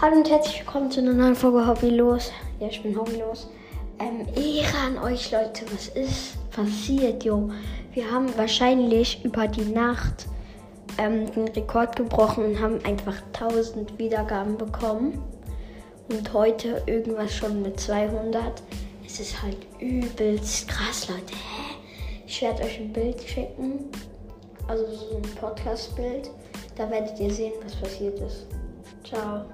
Hallo und herzlich willkommen zu einer neuen Folge Hobbylos. Ja, ich bin Hobbylos. Ähm, Ehre an euch, Leute. Was ist passiert, jo? Wir haben wahrscheinlich über die Nacht ähm, den Rekord gebrochen und haben einfach 1000 Wiedergaben bekommen. Und heute irgendwas schon mit 200. Es ist halt übelst krass, Leute. Hä? Ich werde euch ein Bild schicken. Also so ein Podcast-Bild. Da werdet ihr sehen, was passiert ist. Ciao.